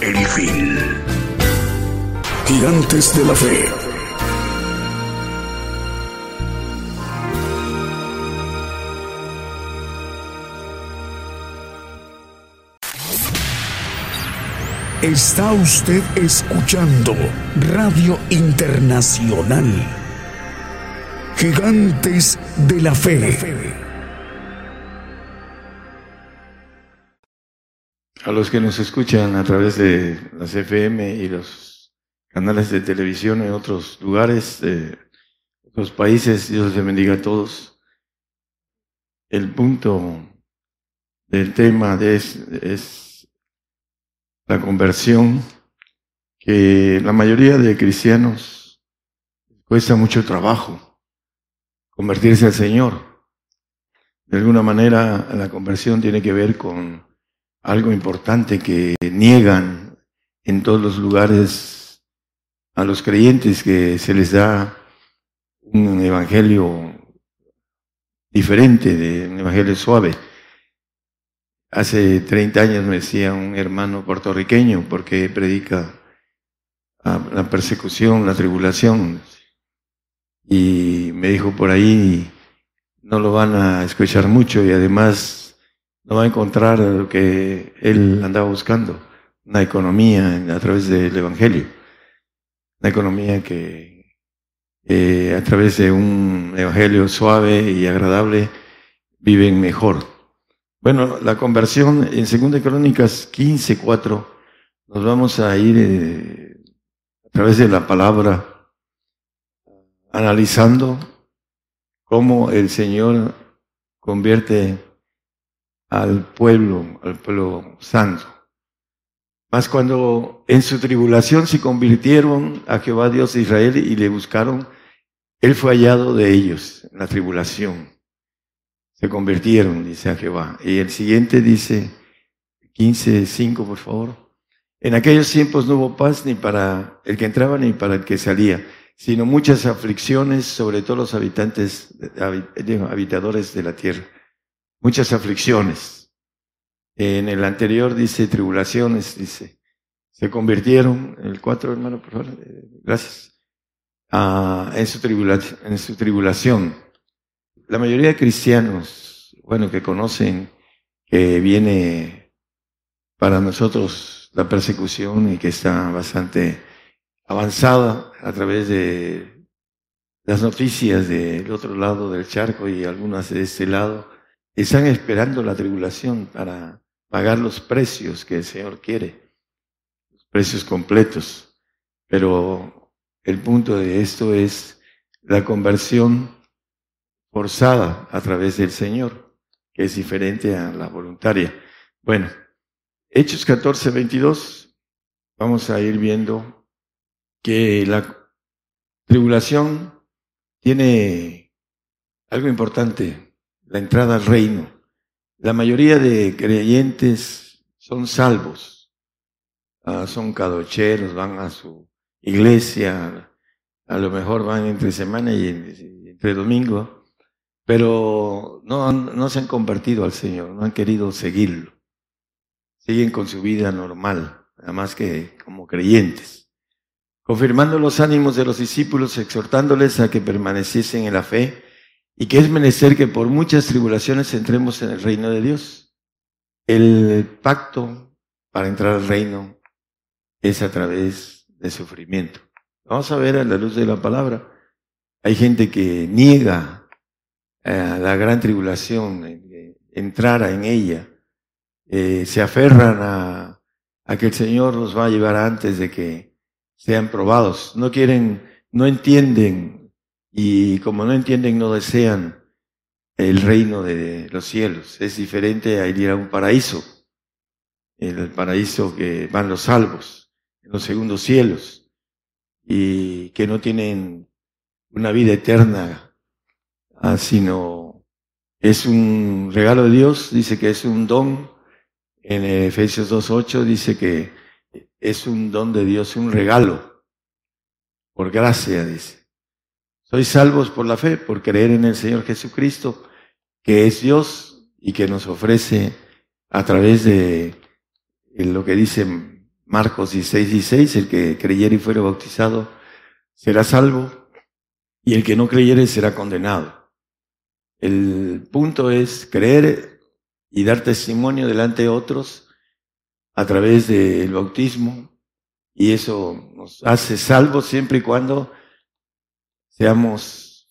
El fin. Gigantes de la Fe. Está usted escuchando Radio Internacional. Gigantes de la Fe. A los que nos escuchan a través de las FM y los canales de televisión en otros lugares, de otros países, Dios les bendiga a todos. El punto del tema es la conversión, que la mayoría de cristianos cuesta mucho trabajo convertirse al Señor. De alguna manera la conversión tiene que ver con algo importante que niegan en todos los lugares a los creyentes que se les da un evangelio diferente, de un evangelio suave. Hace 30 años me decía un hermano puertorriqueño, porque predica la persecución, la tribulación, y me dijo por ahí, no lo van a escuchar mucho y además no va a encontrar lo que él andaba buscando, una economía a través del Evangelio, una economía que a través de un Evangelio suave y agradable viven mejor. Bueno, la conversión en 2 Crónicas 15, 4, nos vamos a ir eh, a través de la palabra analizando cómo el Señor convierte al pueblo, al pueblo santo. Mas cuando en su tribulación se convirtieron a Jehová Dios de Israel y le buscaron, él fue hallado de ellos en la tribulación. Se convirtieron, dice a Jehová. Y el siguiente dice, 15.5 por favor. En aquellos tiempos no hubo paz ni para el que entraba ni para el que salía, sino muchas aflicciones sobre todos los habitantes, habitadores de la tierra muchas aflicciones. En el anterior dice tribulaciones, dice, se convirtieron, el cuatro hermano, por favor, eh, gracias, en, su en su tribulación. La mayoría de cristianos, bueno, que conocen que viene para nosotros la persecución y que está bastante avanzada a través de las noticias del otro lado del charco y algunas de este lado, están esperando la tribulación para pagar los precios que el Señor quiere, los precios completos. Pero el punto de esto es la conversión forzada a través del Señor, que es diferente a la voluntaria. Bueno, Hechos 14, 22, vamos a ir viendo que la tribulación tiene algo importante la entrada al reino. La mayoría de creyentes son salvos, ah, son cadocheros, van a su iglesia, a lo mejor van entre semana y entre domingo, pero no, no se han convertido al Señor, no han querido seguirlo. Siguen con su vida normal, nada más que como creyentes, confirmando los ánimos de los discípulos, exhortándoles a que permaneciesen en la fe y que es menester que por muchas tribulaciones entremos en el reino de Dios. El pacto para entrar al reino es a través de sufrimiento. Vamos a ver a la luz de la palabra. Hay gente que niega eh, la gran tribulación, eh, entrar en ella. Eh, se aferran a, a que el Señor los va a llevar antes de que sean probados. No quieren, no entienden y como no entienden no desean el reino de los cielos. Es diferente a ir a un paraíso. El paraíso que van los salvos, en los segundos cielos, y que no tienen una vida eterna, ah, sino es un regalo de Dios, dice que es un don. En Efesios 2.8 dice que es un don de Dios, un regalo, por gracia, dice. Sois salvos por la fe, por creer en el Señor Jesucristo que es Dios y que nos ofrece a través de lo que dice Marcos 16, 16, el que creyere y fuere bautizado será salvo y el que no creyere será condenado. El punto es creer y dar testimonio delante de otros a través del bautismo y eso nos hace salvos siempre y cuando seamos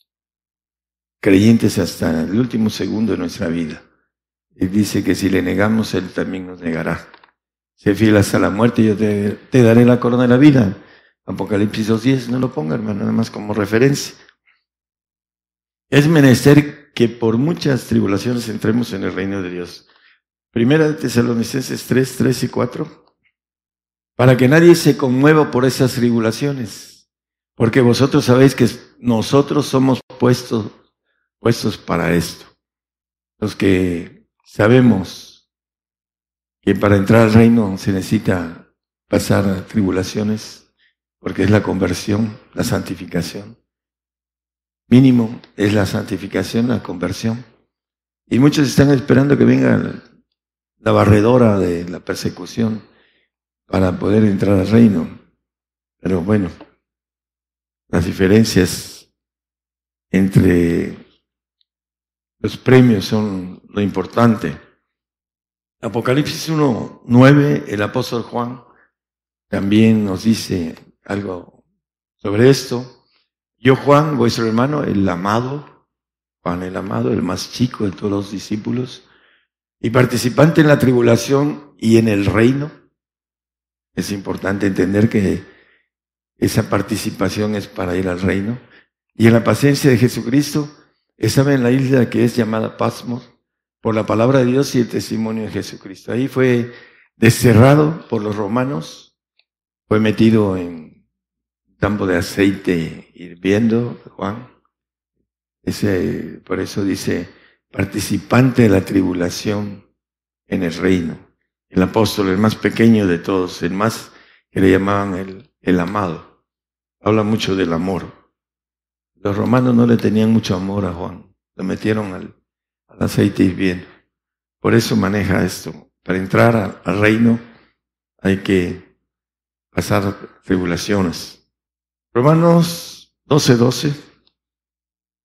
creyentes hasta el último segundo de nuestra vida. Y dice que si le negamos, Él también nos negará. Sé fiel hasta la muerte yo te, daré la corona de la vida. Apocalipsis 2.10, no lo ponga, hermano, nada más como referencia. Es menester que por muchas tribulaciones entremos en el reino de Dios. Primera de Tesalonicenses 3, 3 y 4. Para que nadie se conmueva por esas tribulaciones. Porque vosotros sabéis que nosotros somos puestos puestos para esto. Los que sabemos que para entrar al reino se necesita pasar tribulaciones, porque es la conversión, la santificación. Mínimo es la santificación, la conversión. Y muchos están esperando que venga la barredora de la persecución para poder entrar al reino. Pero bueno, las diferencias entre los premios son lo importante. Apocalipsis 1, 9, el apóstol Juan también nos dice algo sobre esto. Yo, Juan, vuestro hermano, el amado, Juan el amado, el más chico de todos los discípulos, y participante en la tribulación y en el reino. Es importante entender que esa participación es para ir al reino. Y en la paciencia de Jesucristo, estaba en la isla que es llamada Pasmos por la palabra de Dios y el testimonio de Jesucristo. Ahí fue desterrado por los romanos, fue metido en campo de aceite hirviendo, Juan. Ese, por eso dice, participante de la tribulación en el reino. El apóstol, el más pequeño de todos, el más que le llamaban el, el amado. Habla mucho del amor. Los romanos no le tenían mucho amor a Juan. Lo metieron al, aceite hirviendo. Por eso maneja esto. Para entrar al reino hay que pasar tribulaciones. Romanos 12:12 12,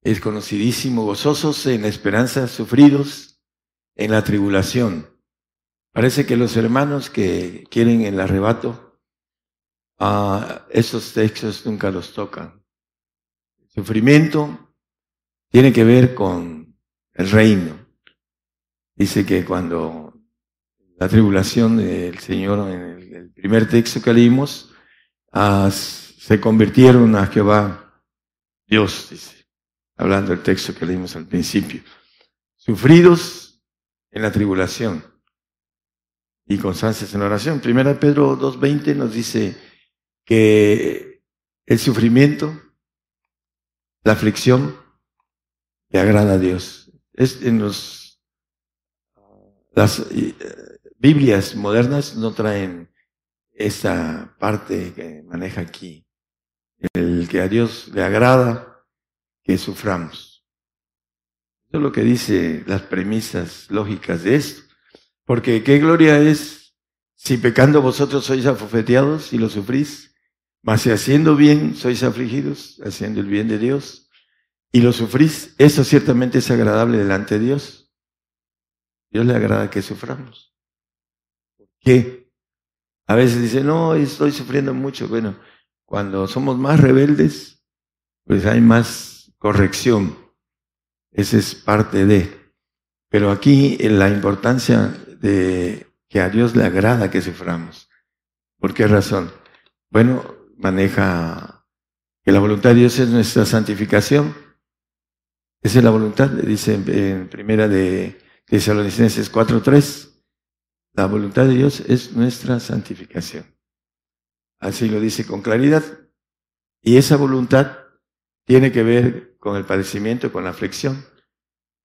es conocidísimo, gozosos en la esperanza, sufridos en la tribulación. Parece que los hermanos que quieren el arrebato, a esos textos nunca los tocan. Sufrimiento tiene que ver con el reino. Dice que cuando la tribulación del Señor, en el primer texto que leímos, ah, se convirtieron a Jehová Dios, dice, hablando del texto que leímos al principio. Sufridos en la tribulación y constancias en oración. Primera Pedro 2.20 nos dice que el sufrimiento la aflicción le agrada a Dios. Es en los, las eh, Biblias modernas no traen esa parte que maneja aquí. El que a Dios le agrada que suframos. Eso es lo que dice las premisas lógicas de esto. Porque qué gloria es si pecando vosotros sois afofeteados y lo sufrís mas si haciendo bien sois afligidos, haciendo el bien de Dios, y lo sufrís, eso ciertamente es agradable delante de Dios. Dios le agrada que suframos. ¿Por qué? A veces dice, no, estoy sufriendo mucho. Bueno, cuando somos más rebeldes, pues hay más corrección. Esa es parte de. Pero aquí la importancia de que a Dios le agrada que suframos. ¿Por qué razón? Bueno, maneja que la voluntad de Dios es nuestra santificación. Esa es la voluntad, dice en primera de Tesalonicenses 4.3. La voluntad de Dios es nuestra santificación. Así lo dice con claridad. Y esa voluntad tiene que ver con el padecimiento, con la aflicción.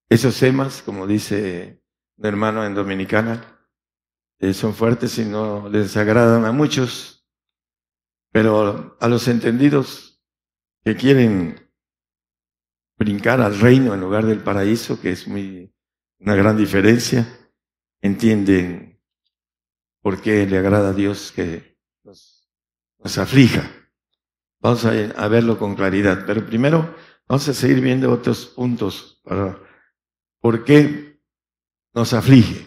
Esos temas, como dice un hermano en Dominicana, eh, son fuertes y no les agradan a muchos, pero a los entendidos que quieren brincar al reino en lugar del paraíso, que es muy una gran diferencia, entienden por qué le agrada a Dios que nos, nos aflija. Vamos a, verlo con claridad, pero primero vamos a seguir viendo otros puntos para ¿Por qué nos aflige?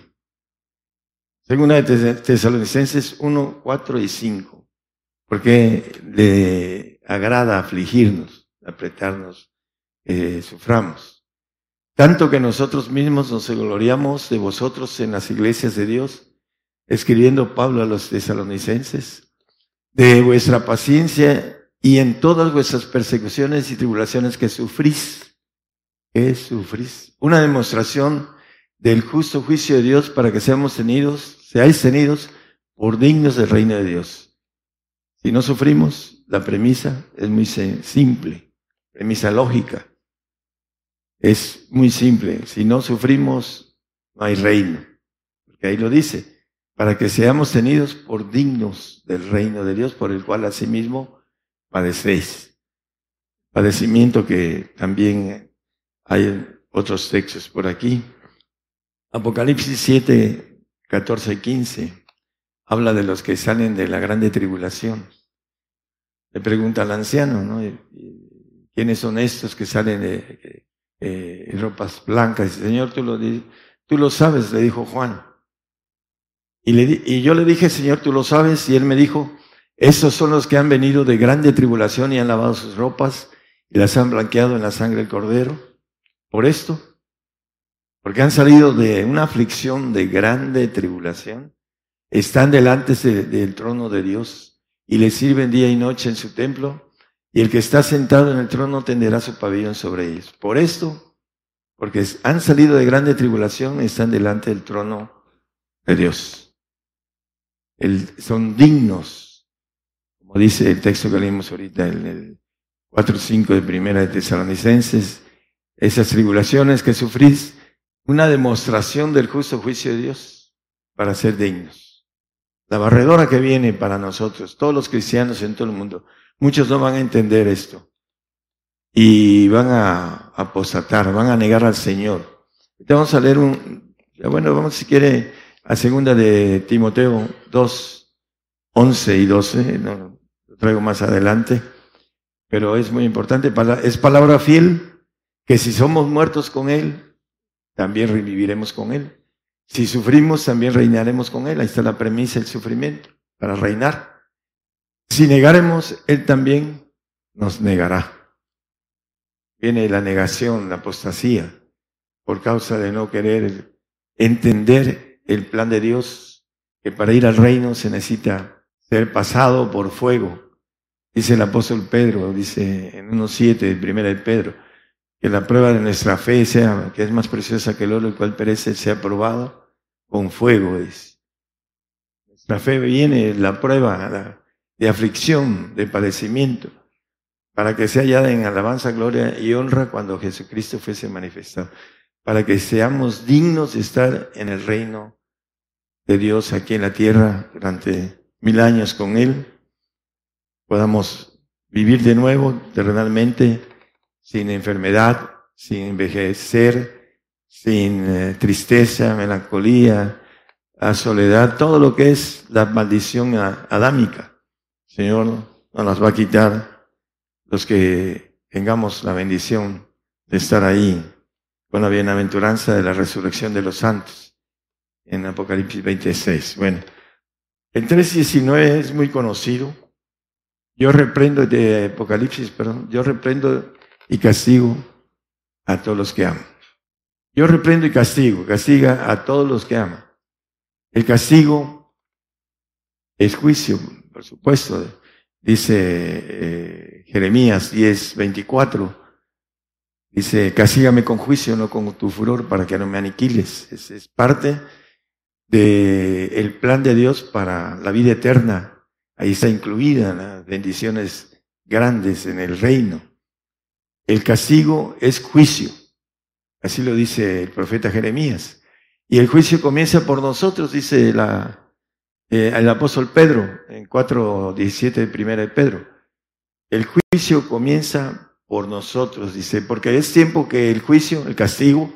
Segunda de Tesalonicenses 1, 4 y 5. ¿Por qué le agrada afligirnos, apretarnos, eh, suframos? Tanto que nosotros mismos nos gloriamos de vosotros en las iglesias de Dios, escribiendo Pablo a los tesalonicenses, de vuestra paciencia y en todas vuestras persecuciones y tribulaciones que sufrís que sufrís. Una demostración del justo juicio de Dios para que seamos tenidos, seáis tenidos por dignos del reino de Dios. Si no sufrimos, la premisa es muy simple, premisa lógica. Es muy simple. Si no sufrimos, no hay reino. Porque ahí lo dice, para que seamos tenidos por dignos del reino de Dios, por el cual asimismo padecéis. Padecimiento que también hay otros textos por aquí. Apocalipsis 7, 14 y 15 habla de los que salen de la grande tribulación. Le pregunta al anciano, ¿no? ¿Quiénes son estos que salen de ropas blancas? Señor, tú lo, tú lo sabes, le dijo Juan. Y, le, y yo le dije, Señor, tú lo sabes. Y él me dijo, estos son los que han venido de grande tribulación y han lavado sus ropas y las han blanqueado en la sangre del cordero. Por esto, porque han salido de una aflicción de grande tribulación, están delante del trono de Dios y le sirven día y noche en su templo, y el que está sentado en el trono tenderá su pabellón sobre ellos. Por esto, porque han salido de grande tribulación, están delante del trono de Dios. son dignos, como dice el texto que leímos ahorita en el 4.5 de Primera de Tesalonicenses, esas tribulaciones que sufrís, una demostración del justo juicio de Dios para ser dignos. La barredora que viene para nosotros, todos los cristianos en todo el mundo, muchos no van a entender esto y van a apostatar, van a negar al Señor. vamos a leer un, bueno, vamos si quiere a segunda de Timoteo 2, 11 y 12, no, lo traigo más adelante, pero es muy importante, es palabra fiel que si somos muertos con Él, también reviviremos con Él. Si sufrimos, también reinaremos con Él. Ahí está la premisa del sufrimiento, para reinar. Si negaremos, Él también nos negará. Viene la negación, la apostasía, por causa de no querer entender el plan de Dios, que para ir al reino se necesita ser pasado por fuego. Dice el apóstol Pedro, dice en unos siete de primera de Pedro, que la prueba de nuestra fe sea, que es más preciosa que el oro, el cual perece, sea probado con fuego. Es. Nuestra fe viene, la prueba de aflicción, de padecimiento, para que sea hallada en alabanza, gloria y honra cuando Jesucristo fuese manifestado, para que seamos dignos de estar en el reino de Dios aquí en la tierra durante mil años con Él, podamos vivir de nuevo terrenalmente sin enfermedad, sin envejecer, sin eh, tristeza, melancolía, a soledad, todo lo que es la maldición adámica. Señor nos las va a quitar los que tengamos la bendición de estar ahí con la bienaventuranza de la resurrección de los santos en Apocalipsis 26. Bueno, El 3.19 es muy conocido. Yo reprendo, de Apocalipsis, perdón, yo reprendo y castigo a todos los que amo. Yo reprendo y castigo, castiga a todos los que aman. El castigo es juicio, por supuesto, dice eh, Jeremías 10, 24. Dice, castígame con juicio, no con tu furor, para que no me aniquiles. Es, es parte del el plan de Dios para la vida eterna. Ahí está incluida las bendiciones grandes en el reino. El castigo es juicio. Así lo dice el profeta Jeremías. Y el juicio comienza por nosotros, dice eh, el apóstol Pedro en 4.17 de primera de Pedro. El juicio comienza por nosotros, dice, porque es tiempo que el juicio, el castigo,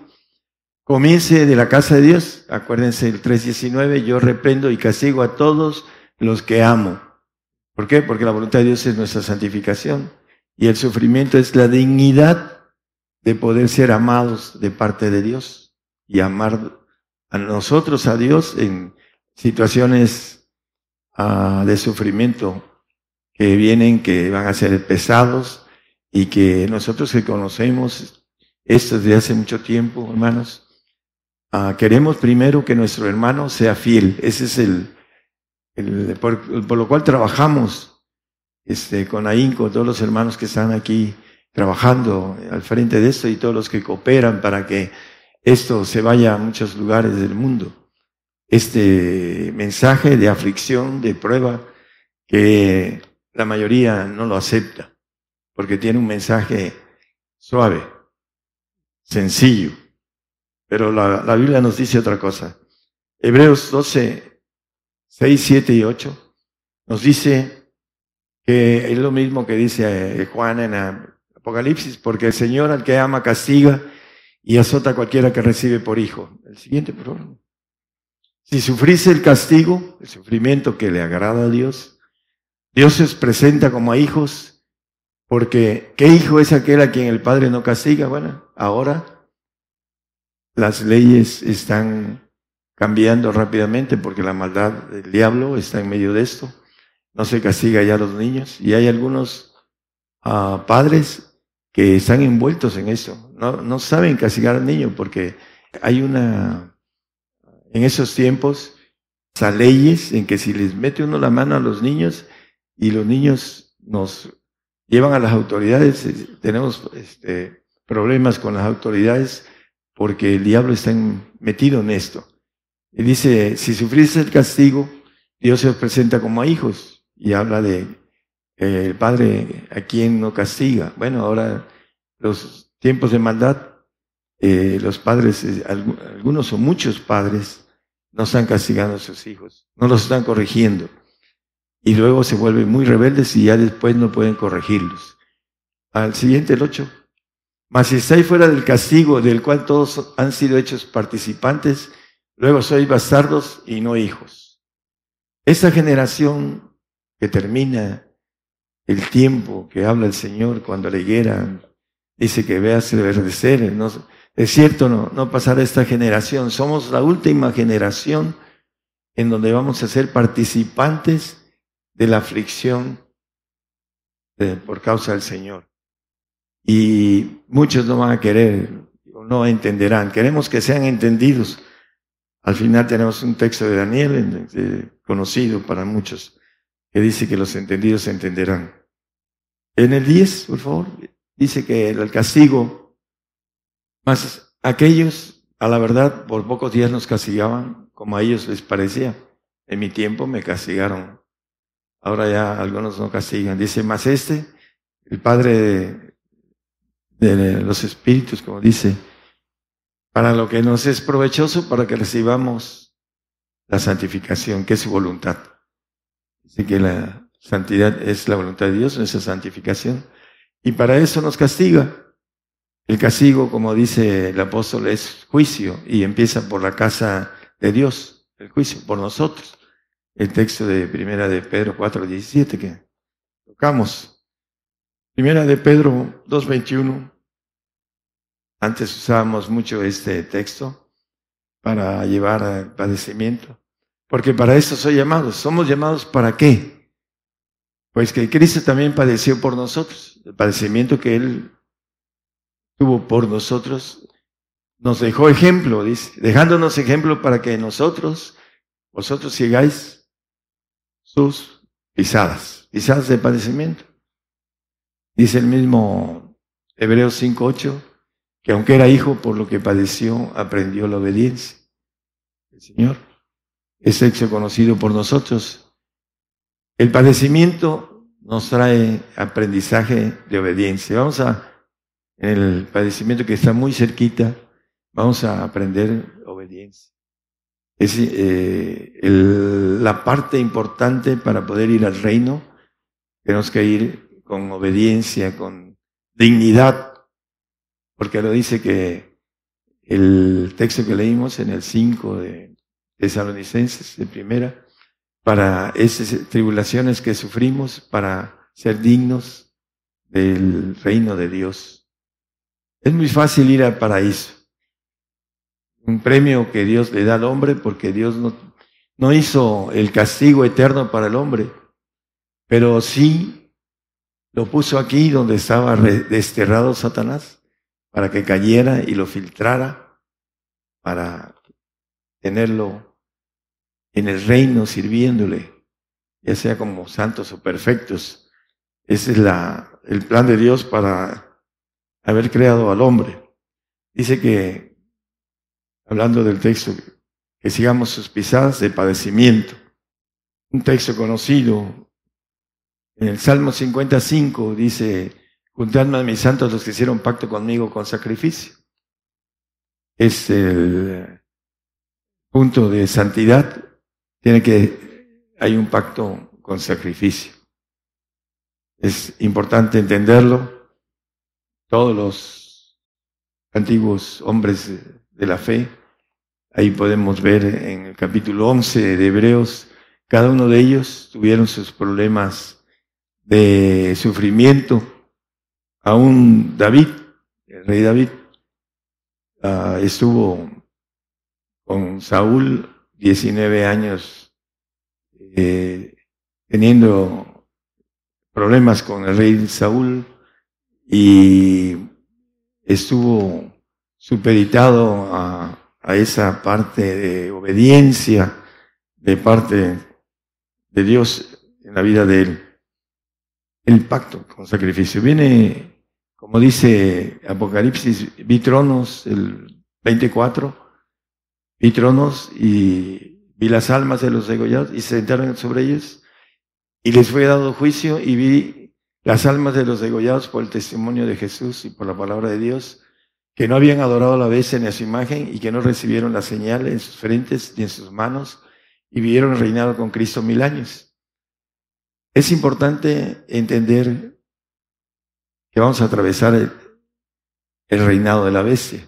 comience de la casa de Dios. Acuérdense el 3.19, yo reprendo y castigo a todos los que amo. ¿Por qué? Porque la voluntad de Dios es nuestra santificación y el sufrimiento es la dignidad de poder ser amados de parte de Dios y amar a nosotros, a Dios, en situaciones uh, de sufrimiento que vienen, que van a ser pesados y que nosotros que conocemos esto desde hace mucho tiempo, hermanos, uh, queremos primero que nuestro hermano sea fiel. Ese es el, por, lo cual trabajamos este, con ahínco, todos los hermanos que están aquí trabajando al frente de esto y todos los que cooperan para que esto se vaya a muchos lugares del mundo. Este mensaje de aflicción, de prueba, que la mayoría no lo acepta, porque tiene un mensaje suave, sencillo. Pero la, la Biblia nos dice otra cosa. Hebreos 12, 6, 7 y 8 nos dice que es lo mismo que dice Juan en Apocalipsis, porque el Señor al que ama castiga y azota a cualquiera que recibe por hijo. El siguiente, por. Si sufrís el castigo, el sufrimiento que le agrada a Dios, Dios se presenta como a hijos, porque ¿qué hijo es aquel a quien el Padre no castiga? Bueno, ahora las leyes están cambiando rápidamente porque la maldad del diablo está en medio de esto. No se castiga ya a los niños y hay algunos uh, padres que están envueltos en eso. No, no saben castigar al niño porque hay una, en esos tiempos, o leyes en que si les mete uno la mano a los niños y los niños nos llevan a las autoridades, tenemos este, problemas con las autoridades porque el diablo está metido en esto. Y dice, si sufrís el castigo, Dios se presenta como a hijos y habla de el Padre a quien no castiga. Bueno, ahora los tiempos de maldad, eh, los padres, eh, algunos o muchos padres, no están castigando a sus hijos, no los están corrigiendo. Y luego se vuelven muy rebeldes y ya después no pueden corregirlos. Al siguiente, el 8. Mas si estáis fuera del castigo del cual todos han sido hechos participantes, luego sois bastardos y no hijos. Esa generación que termina el tiempo que habla el Señor cuando le hieran, dice que veas el verdecer. No, es cierto, no, no pasará esta generación. Somos la última generación en donde vamos a ser participantes de la aflicción de, por causa del Señor. Y muchos no van a querer, no entenderán. Queremos que sean entendidos. Al final tenemos un texto de Daniel, conocido para muchos, que dice que los entendidos entenderán. En el 10, por favor, dice que el castigo, más aquellos, a la verdad, por pocos días nos castigaban como a ellos les parecía. En mi tiempo me castigaron. Ahora ya algunos no castigan. Dice, más este, el Padre de, de los Espíritus, como dice, para lo que nos es provechoso, para que recibamos la santificación, que es su voluntad. Dice que la Santidad es la voluntad de Dios, nuestra santificación. Y para eso nos castiga. El castigo, como dice el apóstol, es juicio y empieza por la casa de Dios, el juicio por nosotros. El texto de Primera de Pedro 4, 17 que tocamos. Primera de Pedro 2, 21. Antes usábamos mucho este texto para llevar al padecimiento. Porque para eso soy llamados. ¿Somos llamados para qué? Pues que Cristo también padeció por nosotros. El padecimiento que Él tuvo por nosotros nos dejó ejemplo, dice, dejándonos ejemplo para que nosotros, vosotros sigáis sus pisadas, pisadas de padecimiento. Dice el mismo Hebreos 5.8, que aunque era hijo, por lo que padeció, aprendió la obediencia. El Señor es hecho conocido por nosotros. El padecimiento nos trae aprendizaje de obediencia. Vamos a, en el padecimiento que está muy cerquita, vamos a aprender obediencia. Es eh, la parte importante para poder ir al reino. Tenemos que ir con obediencia, con dignidad, porque lo dice que el texto que leímos en el 5 de Tesalonicenses, de primera, para esas tribulaciones que sufrimos, para ser dignos del reino de Dios. Es muy fácil ir al paraíso. Un premio que Dios le da al hombre porque Dios no, no hizo el castigo eterno para el hombre, pero sí lo puso aquí donde estaba desterrado Satanás para que cayera y lo filtrara para tenerlo en el reino sirviéndole, ya sea como santos o perfectos. Ese es la, el plan de Dios para haber creado al hombre. Dice que, hablando del texto, que sigamos sus pisadas de padecimiento. Un texto conocido, en el Salmo 55 dice, juntadme a mis santos los que hicieron pacto conmigo con sacrificio. Es el punto de santidad. Tiene que, hay un pacto con sacrificio. Es importante entenderlo. Todos los antiguos hombres de la fe, ahí podemos ver en el capítulo 11 de Hebreos, cada uno de ellos tuvieron sus problemas de sufrimiento. Aún David, el rey David, ah, estuvo con Saúl 19 años eh, teniendo problemas con el rey Saúl y estuvo superitado a, esa parte de obediencia de parte de Dios en la vida de él el pacto con sacrificio. Viene, como dice Apocalipsis, vi tronos, el 24, vi tronos y vi las almas de los degollados y se sentaron sobre ellos y les fue dado juicio y vi las almas de los degollados por el testimonio de Jesús y por la palabra de Dios, que no habían adorado a la vez en su imagen y que no recibieron la señal en sus frentes ni en sus manos y vivieron reinado con Cristo mil años. Es importante entender que vamos a atravesar el, reinado de la bestia.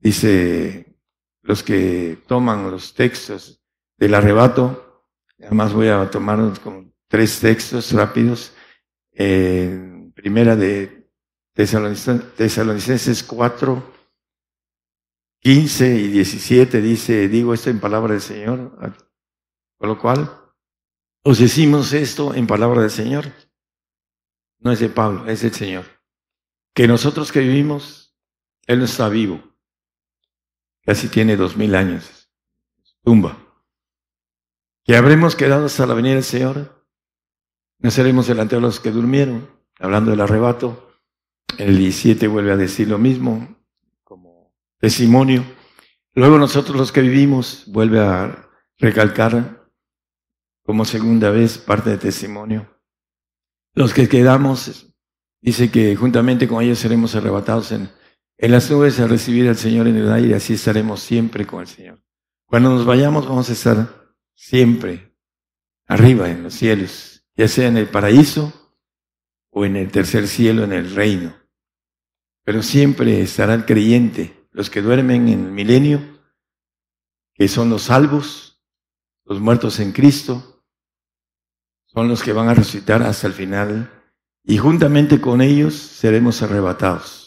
Dice los que toman los textos del arrebato, además voy a tomar como tres textos rápidos. Primera de Tesalonicenses 4, 15 y 17 dice, digo esto en palabra del Señor, con lo cual os decimos esto en palabra del Señor. No es de Pablo, es del Señor. Que nosotros que vivimos, Él no está vivo. Casi tiene dos mil años. Tumba. Que habremos quedado hasta la venida del Señor. No seremos delante de los que durmieron. Hablando del arrebato. El 17 vuelve a decir lo mismo como testimonio. Luego nosotros los que vivimos vuelve a recalcar como segunda vez parte de testimonio. Los que quedamos, dice que juntamente con ellos seremos arrebatados en, en las nubes a recibir al Señor en el aire, así estaremos siempre con el Señor. Cuando nos vayamos vamos a estar siempre arriba en los cielos, ya sea en el paraíso o en el tercer cielo, en el reino. Pero siempre estará el creyente, los que duermen en el milenio, que son los salvos, los muertos en Cristo, son los que van a resucitar hasta el final y juntamente con ellos seremos arrebatados.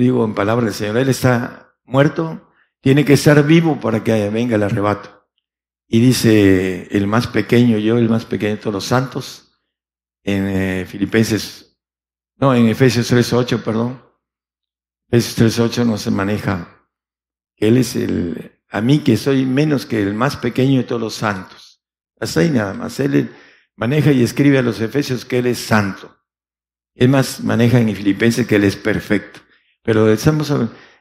Digo en palabras del Señor, Él está muerto, tiene que estar vivo para que venga el arrebato. Y dice el más pequeño, yo el más pequeño de todos los santos, en eh, Filipenses, no, en Efesios 3.8, perdón. Efesios 3.8 no se maneja. Él es el, a mí que soy menos que el más pequeño de todos los santos. Hasta ahí nada más. Él maneja y escribe a los Efesios que Él es santo. Es más, maneja en Filipenses que Él es perfecto. Pero estamos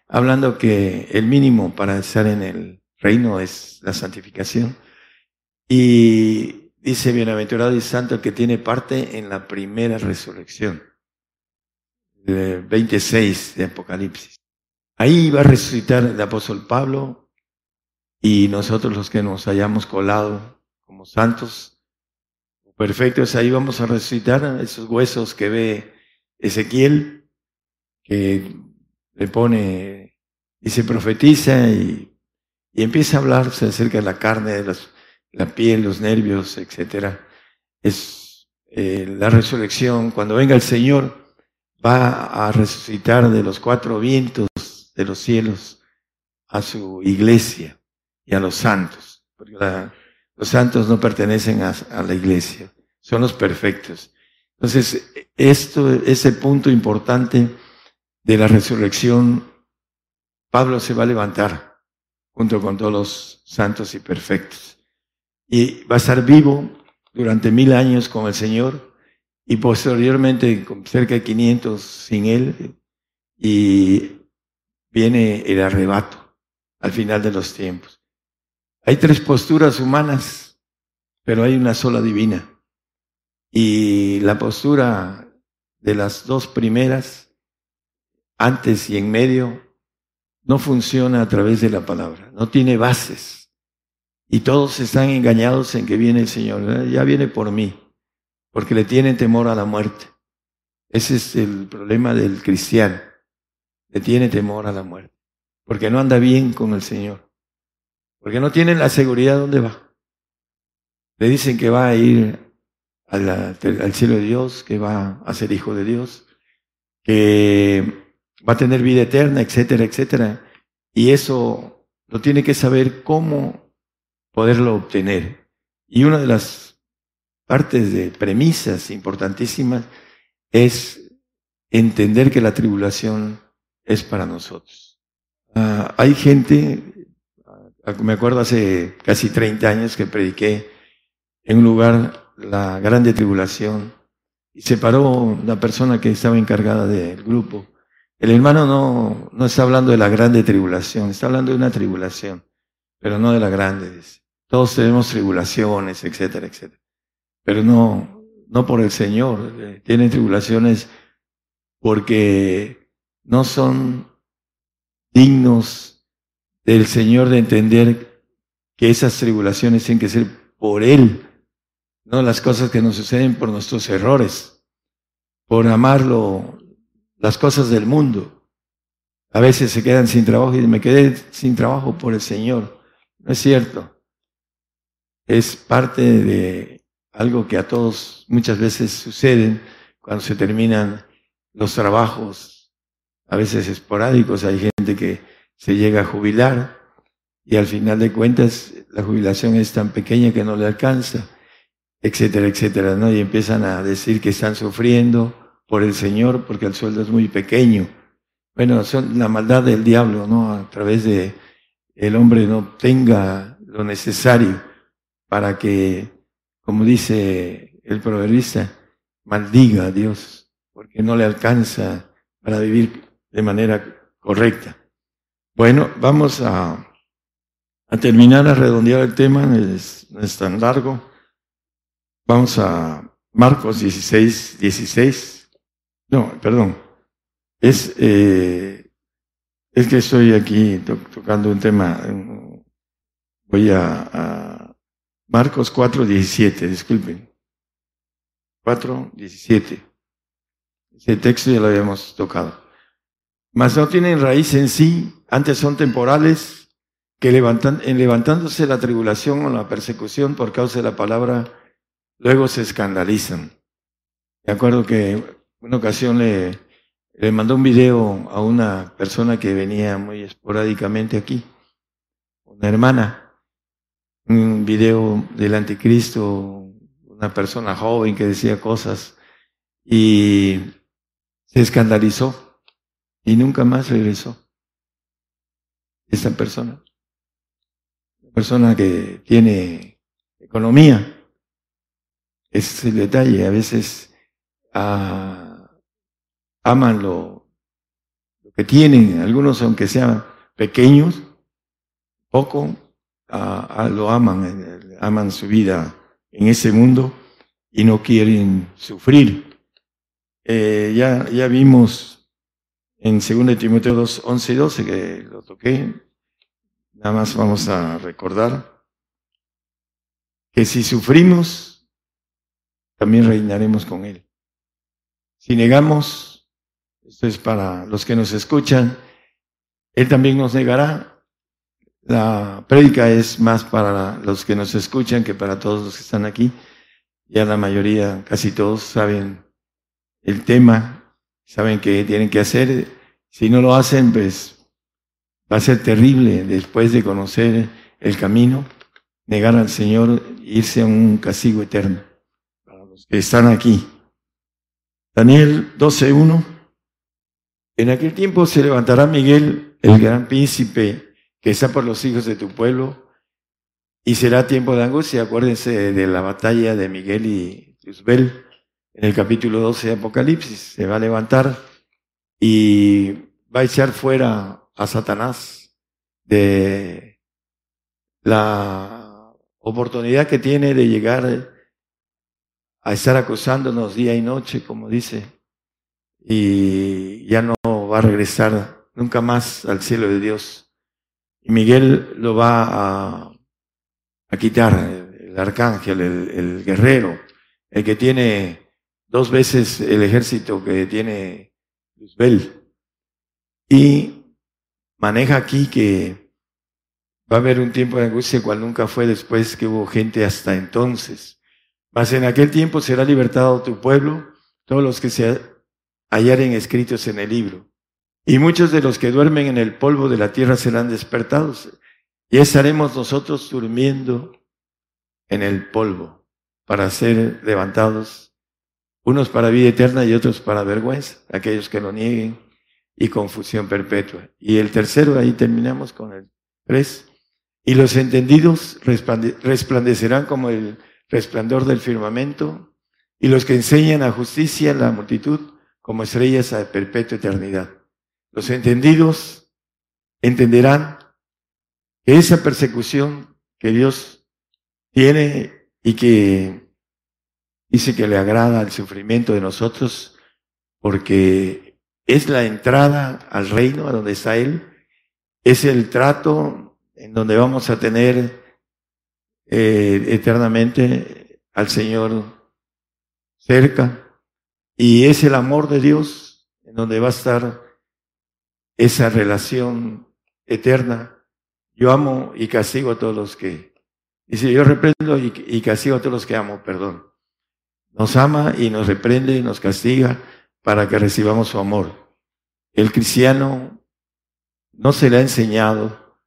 hablando que el mínimo para estar en el reino es la santificación. Y dice, bienaventurado y santo el que tiene parte en la primera resurrección. 26 de Apocalipsis. Ahí va a resucitar el apóstol Pablo y nosotros los que nos hayamos colado como santos perfectos, ahí vamos a resucitar esos huesos que ve Ezequiel, que le pone y se profetiza y, empieza a hablarse acerca de la carne, de la piel, los nervios, etcétera. Es eh, la resurrección. Cuando venga el Señor, va a resucitar de los cuatro vientos de los cielos a su iglesia y a los santos. Porque los santos no pertenecen a, a la iglesia, son los perfectos. Entonces, esto es el punto importante de la resurrección Pablo se va a levantar junto con todos los santos y perfectos. Y va a estar vivo durante mil años con el Señor y posteriormente con cerca de 500 sin Él. Y viene el arrebato al final de los tiempos. Hay tres posturas humanas, pero hay una sola divina. Y la postura de las dos primeras, antes y en medio, no funciona a través de la palabra, no tiene bases. Y todos están engañados en que viene el Señor, ya viene por mí, porque le tienen temor a la muerte. Ese es el problema del cristiano, le tiene temor a la muerte, porque no anda bien con el Señor, porque no tiene la seguridad dónde va. Le dicen que va a ir al cielo de Dios, que va a ser hijo de Dios, que va a tener vida eterna, etcétera, etcétera. Y eso lo tiene que saber cómo poderlo obtener. Y una de las partes de premisas importantísimas es entender que la tribulación es para nosotros. Ah, hay gente, ah, me acuerdo hace casi 30 años que prediqué en un lugar la grande tribulación y se paró la persona que estaba encargada del grupo el hermano no, no está hablando de la grande tribulación, está hablando de una tribulación, pero no de la grande. Todos tenemos tribulaciones, etcétera, etcétera. Pero no, no por el Señor. Eh, tienen tribulaciones porque no son dignos del Señor de entender que esas tribulaciones tienen que ser por Él, no las cosas que nos suceden por nuestros errores, por amarlo las cosas del mundo. A veces se quedan sin trabajo y me quedé sin trabajo por el Señor. No es cierto. Es parte de algo que a todos muchas veces suceden cuando se terminan los trabajos, a veces esporádicos. Hay gente que se llega a jubilar y al final de cuentas la jubilación es tan pequeña que no le alcanza, etcétera, etcétera, ¿no? Y empiezan a decir que están sufriendo, por el Señor porque el sueldo es muy pequeño. Bueno, son la maldad del diablo, ¿no? A través de el hombre no tenga lo necesario para que, como dice el proverbista, maldiga a Dios, porque no le alcanza para vivir de manera correcta. Bueno, vamos a, a terminar, a redondear el tema, no es tan largo. Vamos a Marcos 16, 16. No, perdón. Es, eh, es que estoy aquí tocando un tema. Voy a, a Marcos 4, 17, disculpen. 4, 17. Ese texto ya lo habíamos tocado. Mas no tienen raíz en sí, antes son temporales, que levantan, en levantándose la tribulación o la persecución por causa de la palabra, luego se escandalizan. De acuerdo que una ocasión le, mandó un video a una persona que venía muy esporádicamente aquí, una hermana. un video del anticristo, una persona joven que decía cosas y se escandalizó y nunca más regresó. Esta persona, una persona que tiene economía, ese es el detalle. A veces ah, aman lo, que tienen, algunos aunque sean pequeños, poco, ah, lo aman, eh, aman su vida en ese mundo y no quieren sufrir. Eh, ya, ya vimos en 2 Timoteo 2, 11 y 12 que lo toqué. Nada más vamos a recordar que si sufrimos, también reinaremos con Él. Si negamos, esto es para los que nos escuchan, Él también nos negará. La prédica es más para los que nos escuchan que para todos los que están aquí. Ya la mayoría, casi todos saben el tema, saben qué tienen que hacer. Si no lo hacen, pues va a ser terrible después de conocer el camino, negar al Señor, irse a un castigo eterno que están aquí. Daniel 12.1. En aquel tiempo se levantará Miguel, el gran príncipe que está por los hijos de tu pueblo, y será tiempo de angustia. Acuérdense de la batalla de Miguel y Luzbel en el capítulo 12 de Apocalipsis. Se va a levantar y va a echar fuera a Satanás de la oportunidad que tiene de llegar a estar acusándonos día y noche, como dice, y ya no va a regresar nunca más al cielo de Dios. Y Miguel lo va a, quitar, el, arcángel, el, guerrero, el que tiene dos veces el ejército que tiene Luzbel. Y maneja aquí que va a haber un tiempo de angustia cual nunca fue después que hubo gente hasta entonces mas en aquel tiempo será libertado tu pueblo, todos los que se hallaren escritos en el libro. Y muchos de los que duermen en el polvo de la tierra serán despertados. Y estaremos nosotros durmiendo en el polvo para ser levantados, unos para vida eterna y otros para vergüenza, aquellos que lo nieguen y confusión perpetua. Y el tercero, ahí terminamos con el tres. Y los entendidos resplandecerán como el resplandor del firmamento, y los que enseñan a justicia la multitud como estrellas a perpetua eternidad. Los entendidos entenderán que esa persecución que Dios tiene y que dice que le agrada al sufrimiento de nosotros, porque es la entrada al reino a donde está Él, es el trato en donde vamos a tener eh, eternamente al Señor cerca. Y es el amor de Dios en donde va a estar esa relación eterna. Yo amo y castigo a todos los que, dice, yo reprendo y, y castigo a todos los que amo, perdón. Nos ama y nos reprende y nos castiga para que recibamos su amor. El cristiano no se le ha enseñado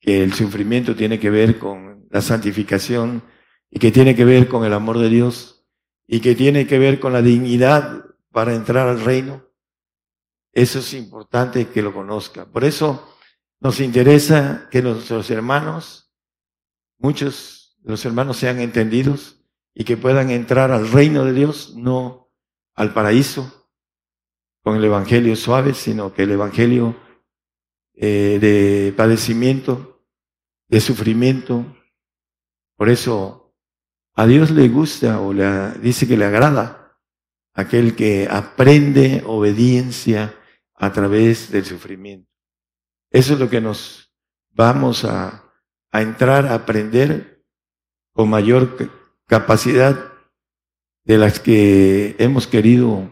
que el sufrimiento tiene que ver con la santificación y que tiene que ver con el amor de Dios y que tiene que ver con la dignidad para entrar al reino. Eso es importante que lo conozca. Por eso nos interesa que nuestros hermanos, muchos de los hermanos sean entendidos y que puedan entrar al reino de Dios, no al paraíso con el Evangelio suave, sino que el Evangelio eh, de padecimiento, de sufrimiento, por eso a Dios le gusta o le dice que le agrada aquel que aprende obediencia a través del sufrimiento. Eso es lo que nos vamos a, a entrar a aprender con mayor capacidad de las que hemos querido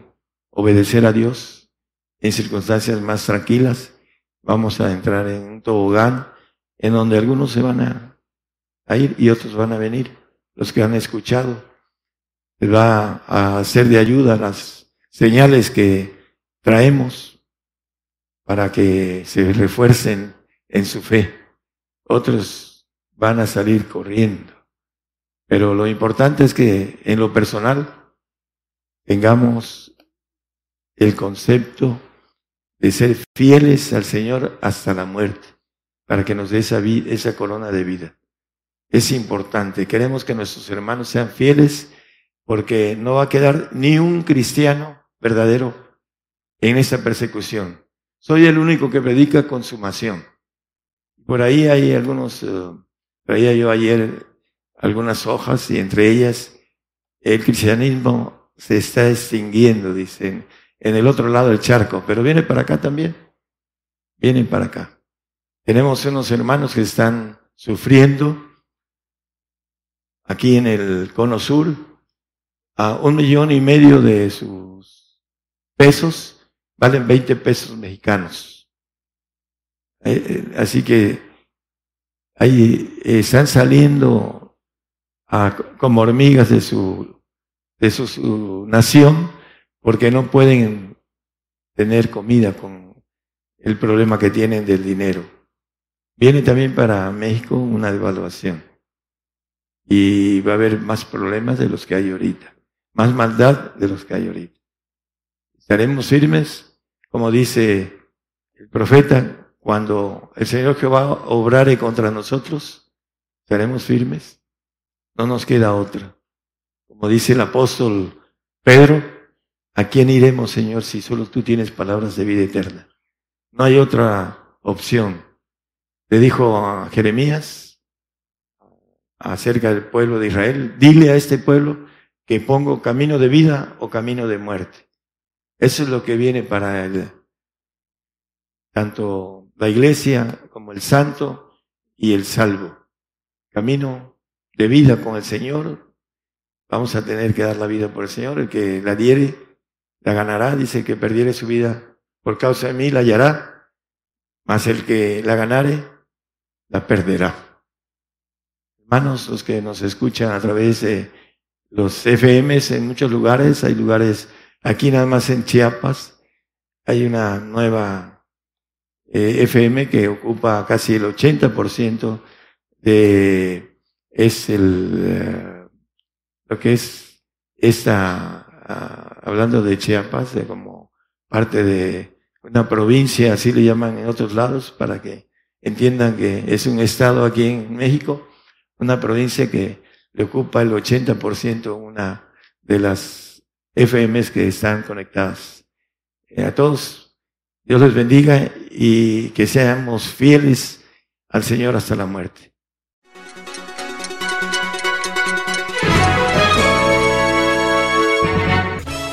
obedecer a Dios en circunstancias más tranquilas. Vamos a entrar en un tobogán en donde algunos se van a a ir y otros van a venir. Los que han escuchado, les va a ser de ayuda las señales que traemos para que se refuercen en su fe. Otros van a salir corriendo. Pero lo importante es que en lo personal tengamos el concepto de ser fieles al Señor hasta la muerte, para que nos dé esa, esa corona de vida. Es importante, queremos que nuestros hermanos sean fieles porque no va a quedar ni un cristiano verdadero en esta persecución. Soy el único que predica consumación. Por ahí hay algunos, uh, veía yo ayer algunas hojas y entre ellas el cristianismo se está extinguiendo, dicen, en el otro lado del charco, pero viene para acá también. Vienen para acá. Tenemos unos hermanos que están sufriendo aquí en el cono sur a un millón y medio de sus pesos valen 20 pesos mexicanos. Eh, eh, así que ahí están saliendo como hormigas de su, de su nación porque no pueden tener comida con el problema que tienen del dinero. Viene también para México una devaluación y va a haber más problemas de los que hay ahorita, más maldad de los que hay ahorita. Estaremos firmes, como dice el profeta, cuando el Señor Jehová obrare contra nosotros, estaremos firmes. No nos queda otra. Como dice el apóstol Pedro, ¿A quién iremos, Señor, si solo tú tienes palabras de vida eterna? No hay otra opción. Le dijo Jeremías acerca del pueblo de Israel, dile a este pueblo que pongo camino de vida o camino de muerte. Eso es lo que viene para él. Tanto la iglesia como el santo y el salvo. Camino de vida con el Señor. Vamos a tener que dar la vida por el Señor. El que la diere la ganará, dice que perdiere su vida por causa de mí, la hallará, mas el que la ganare, la perderá. Hermanos, los que nos escuchan a través de los FMs en muchos lugares, hay lugares, aquí nada más en Chiapas, hay una nueva eh, FM que ocupa casi el 80% de, es el, eh, lo que es esta hablando de Chiapas, de como parte de una provincia, así le llaman en otros lados, para que entiendan que es un estado aquí en México, una provincia que le ocupa el 80% una de las FMs que están conectadas. Eh, a todos, Dios les bendiga y que seamos fieles al Señor hasta la muerte.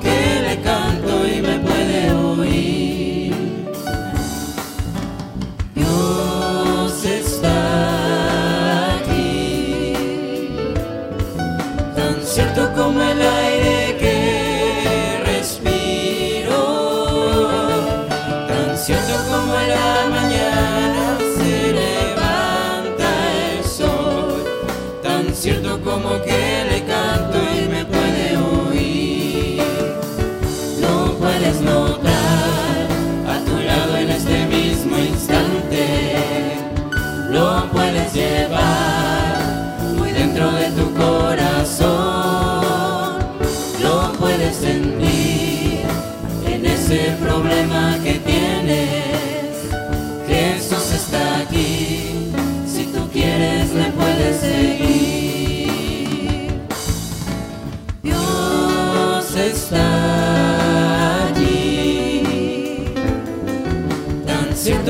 que le canto y me puede oír. Dios está aquí, tan cierto como el aire que respiro, tan cierto como la mañana se levanta el sol, tan cierto como que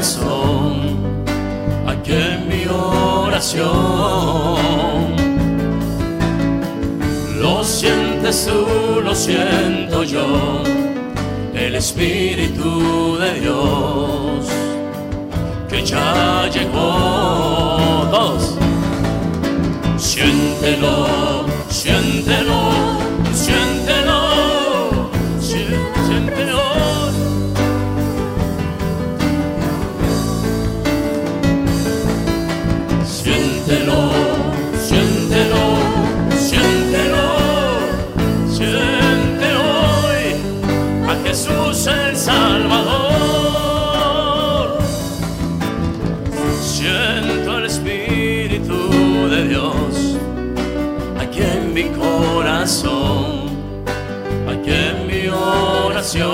corazón, aquí en mi oración. Lo sientes tú, lo siento yo, el Espíritu de Dios que ya llegó. Dos. Siéntelo, siéntelo, corazón, aquí en mi oración.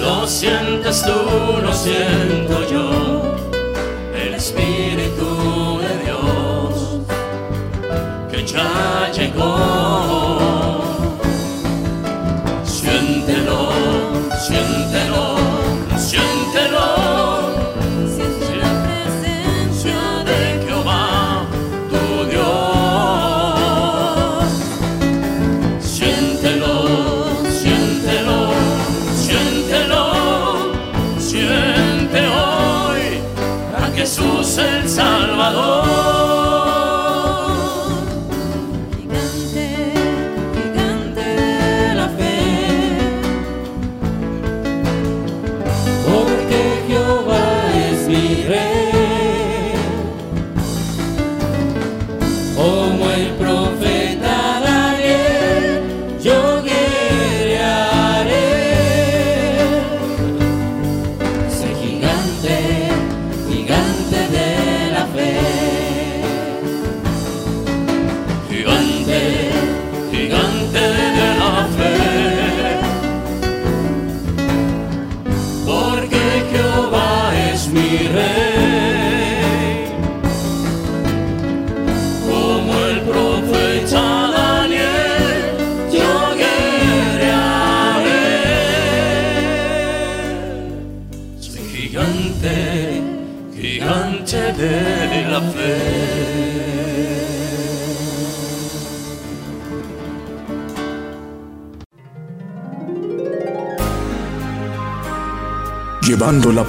Lo sientes tú, lo siento yo, el Espíritu de Dios que ya llegó.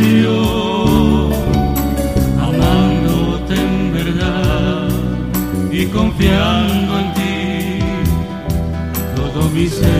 pasión, amándote en verdad y confiando en ti todo mi ser.